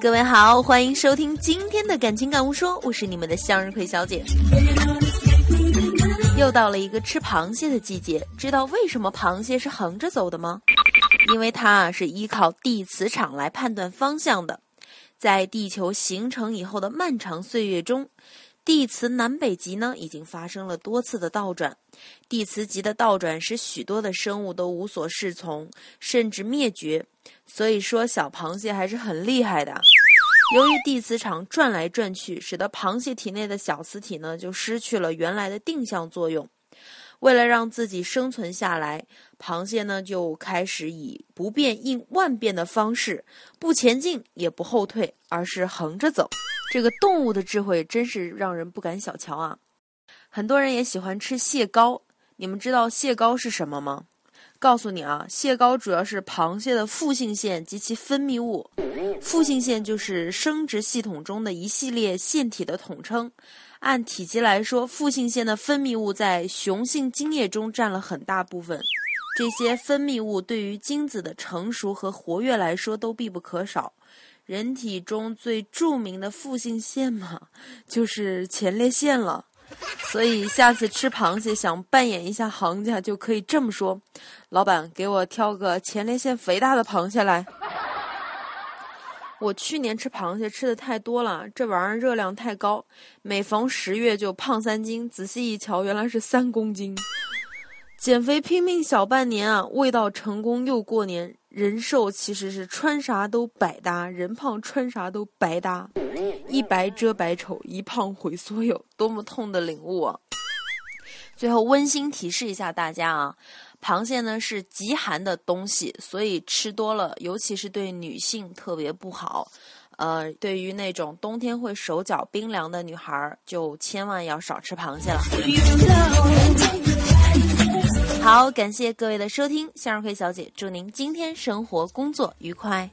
各位好，欢迎收听今天的感情感悟说，我是你们的向日葵小姐。又到了一个吃螃蟹的季节，知道为什么螃蟹是横着走的吗？因为它啊是依靠地磁场来判断方向的。在地球形成以后的漫长岁月中，地磁南北极呢已经发生了多次的倒转。地磁极的倒转使许多的生物都无所适从，甚至灭绝。所以说，小螃蟹还是很厉害的。由于地磁场转来转去，使得螃蟹体内的小磁体呢就失去了原来的定向作用。为了让自己生存下来，螃蟹呢就开始以不变应万变的方式，不前进也不后退，而是横着走。这个动物的智慧真是让人不敢小瞧啊！很多人也喜欢吃蟹膏，你们知道蟹膏是什么吗？告诉你啊，蟹膏主要是螃蟹的腹性腺及其分泌物。腹性腺就是生殖系统中的一系列腺体的统称。按体积来说，腹性腺的分泌物在雄性精液中占了很大部分。这些分泌物对于精子的成熟和活跃来说都必不可少。人体中最著名的腹性腺嘛，就是前列腺了。所以下次吃螃蟹想扮演一下行家，就可以这么说：“老板，给我挑个前列腺肥大的螃蟹来。”我去年吃螃蟹吃的太多了，这玩意儿热量太高，每逢十月就胖三斤。仔细一瞧，原来是三公斤。减肥拼命小半年啊，未到成功又过年。人瘦其实是穿啥都百搭，人胖穿啥都白搭。一白遮百丑，一胖毁所有，多么痛的领悟啊！最后温馨提示一下大家啊，螃蟹呢是极寒的东西，所以吃多了，尤其是对女性特别不好。呃，对于那种冬天会手脚冰凉的女孩，就千万要少吃螃蟹了。好，感谢各位的收听，向日葵小姐祝您今天生活工作愉快。